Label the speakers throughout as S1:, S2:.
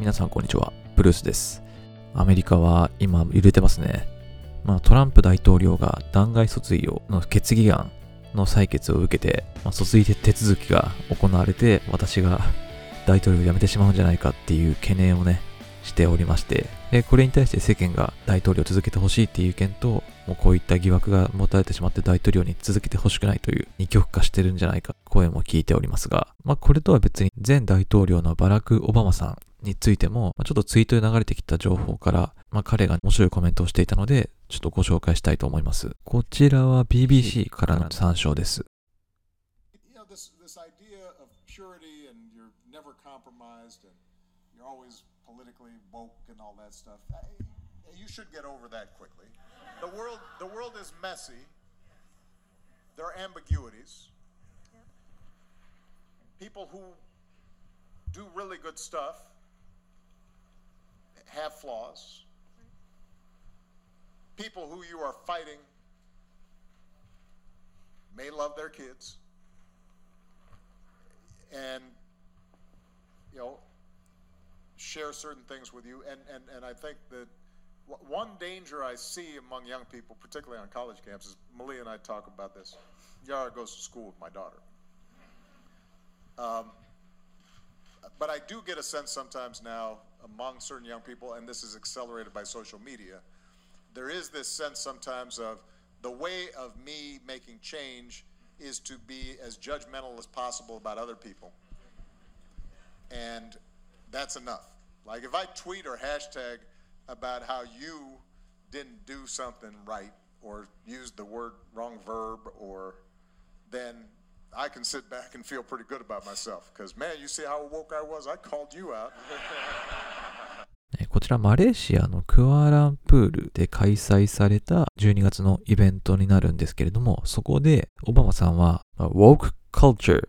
S1: 皆さんこんにちは。ブルースです。アメリカは今揺れてますね。まあ、トランプ大統領が弾劾訴追をの決議案の採決を受けて、まあ、訴追手続きが行われて、私が大統領を辞めてしまうんじゃないかっていう懸念をね、しておりまして、でこれに対して世間が大統領を続けてほしいっていう意見と、もうこういった疑惑が持たれてしまって大統領に続けてほしくないという二極化してるんじゃないか声も聞いておりますが、まあこれとは別に前大統領のバラク・オバマさんについても、ちょっとツイートで流れてきた情報から、ま、彼が面白いコメントをしていたので、ちょっとご紹介したいと思います。こちらは BBC からの参照です。
S2: Have flaws. People who you are fighting may love their kids. And you know share certain things with you. And and, and i think that one danger i see among young people particularly on college campuses malia and i talk about this. Yara goes to school with my daughter. Um, but i do get a sense sometimes now among certain young people and this is accelerated by social media there is this sense sometimes of the way of me making change is to be as judgmental as possible about other people. And that's enough. Like if I tweet or hashtag about how you didn't do something right or used the word wrong verb or then I can sit back and feel pretty good about myself because man, you see how woke I was? I called you out.
S1: えこちらマレーシアのクアランプールで開催された12月のイベントになるんですけれども、そこでオバマさんは、まあ woke culture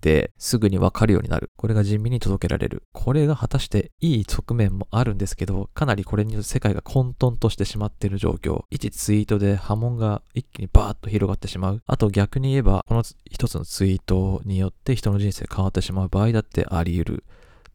S1: ってすぐにわかるようになる。これが人民に届けられる。これが果たしていい側面もあるんですけど、かなりこれによって世界が混沌としてしまっている状況。一ツイートで波紋が一気にバーッと広がってしまう。あと逆に言えば、この一つのツイートによって人の人生変わってしまう場合だってあり得る。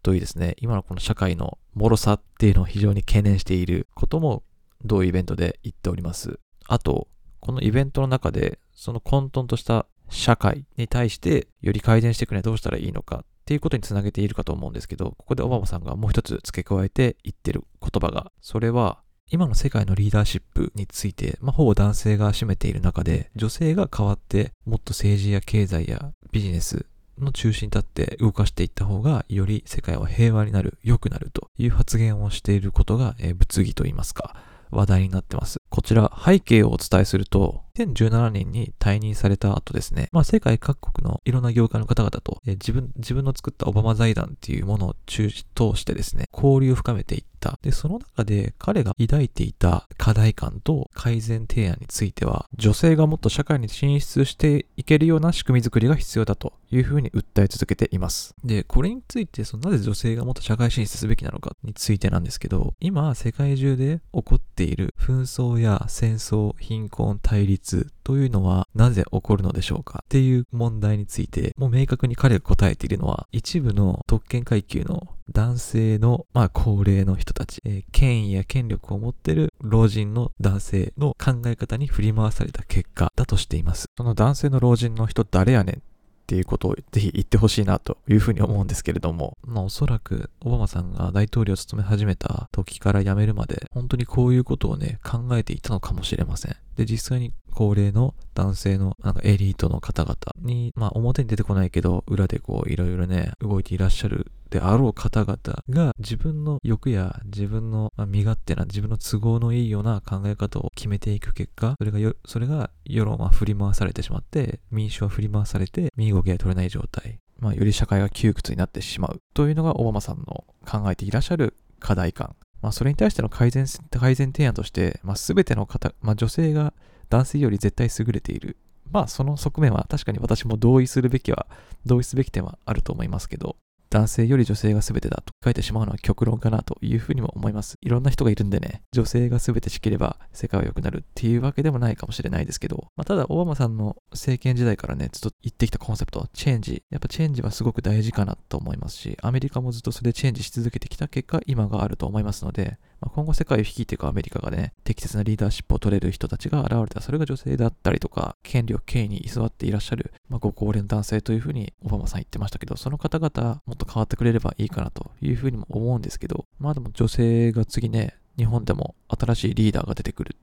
S1: というですね、今のこの社会の脆さっていうのを非常に懸念していることも同イベントで言っております。あと、このイベントの中で、その混沌とした社会に対してより改善していくにはどうしたらいいのかっていうことにつなげているかと思うんですけど、ここでオバマさんがもう一つ付け加えて言ってる言葉が、それは、今の世界のリーダーシップについて、まあ、ほぼ男性が占めている中で、女性が変わって、もっと政治や経済やビジネスの中心に立って動かしていった方が、より世界は平和になる、良くなるという発言をしていることが、えー物議と言いますか、話題になってます。こちら背景をお伝えすると、2017年に退任された後ですね、まあ世界各国のいろんな業界の方々と、え自分、自分の作ったオバマ財団っていうものを中通してですね、交流を深めていった。で、その中で彼が抱いていた課題感と改善提案については、女性がもっと社会に進出していけるような仕組み作りが必要だというふうに訴え続けています。で、これについて、そのなぜ女性がもっと社会進出すべきなのかについてなんですけど、今世界中で起こっている紛争や戦争、貧困、対立というのはなぜ起こるのでしょうか？っていう問題について、もう明確に彼が答えているのは、一部の特権階級の男性の、まあ、高齢の人たち、えー権威や権力を持っている老人の男性の考え方に振り回された結果だとしています。その男性の老人の人誰やねんっていうことをぜひ言ってほしいなというふうに思うんですけれども、まあおそらくオバマさんが大統領を務め始めた時から辞めるまで、本当にこういうことをね、考えていたのかもしれません。で、実際に高齢の男性のなんかエリートの方々に、まあ表に出てこないけど、裏でこういろいろね、動いていらっしゃるであろう方々が自分の欲や自分の身勝手な自分の都合のいいような考え方を決めていく結果、それがよ、それが世論は振り回されてしまって、民主は振り回されて、身動きが取れない状態。まあ、より社会が窮屈になってしまうというのがオバマさんの考えていらっしゃる課題感まあ、それに対しての改善改善提案として、まあ、全ての方、まあ、女性が男性より絶対優れている。まあ、その側面は確かに私も同意するべきは、同意すべき点はあると思いますけど、男性より女性が全てだと書いてしまうのは極論かなというふうにも思います。いろんな人がいるんでね、女性が全てしければ世界は良くなるっていうわけでもないかもしれないですけど、まあ、ただオバマさんの政権時代からね、ずっと言ってきたコンセプト、チェンジ。やっぱチェンジはすごく大事かなと思いますし、アメリカもずっとそれでチェンジし続けてきた結果、今があると思いますので、今後世界を率いていくアメリカがね、適切なリーダーシップを取れる人たちが現れたら、それが女性だったりとか、権力、権威に居座っていらっしゃる、まあ、ご高齢の男性というふうにオバマさん言ってましたけど、その方々もっと変わってくれればいいかなというふうにも思うんですけど、まあでも女性が次ね、日本でも新しいリーダーが出てくる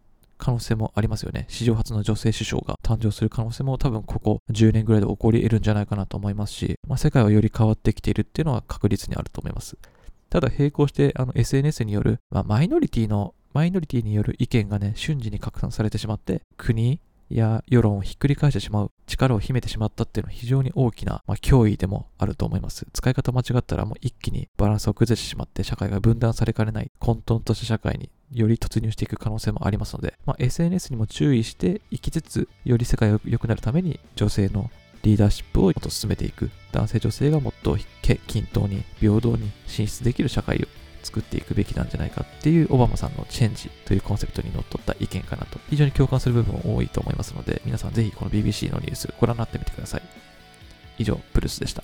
S1: 可能性もありますよね。史上初の女性首相が誕生する可能性も多分ここ10年ぐらいで起こり得るんじゃないかなと思いますし、まあ、世界はより変わってきているっていうのは確実にあると思います。ただ並行してあの SNS による、まあ、マイノリティのマイノリティによる意見がね、瞬時に拡散されてしまって、国や世論をひっくり返してしまう力を秘めてしまったっていうのは非常に大きな、まあ、脅威でもあると思います。使い方間違ったらもう一気にバランスを崩してしまって社会が分断されかねない混沌とした社会により突入していく可能性もありますので、まあ、SNS にも注意していきつつ、より世界が良くなるために女性のリーダーシップをもっと進めていく。男性女性がもっと均等に平等に進出できる社会を作っていくべきなんじゃないかっていうオバマさんのチェンジというコンセプトにのっとった意見かなと。非常に共感する部分多いと思いますので皆さんぜひこの BBC のニュースご覧になってみてください。以上プルスでした。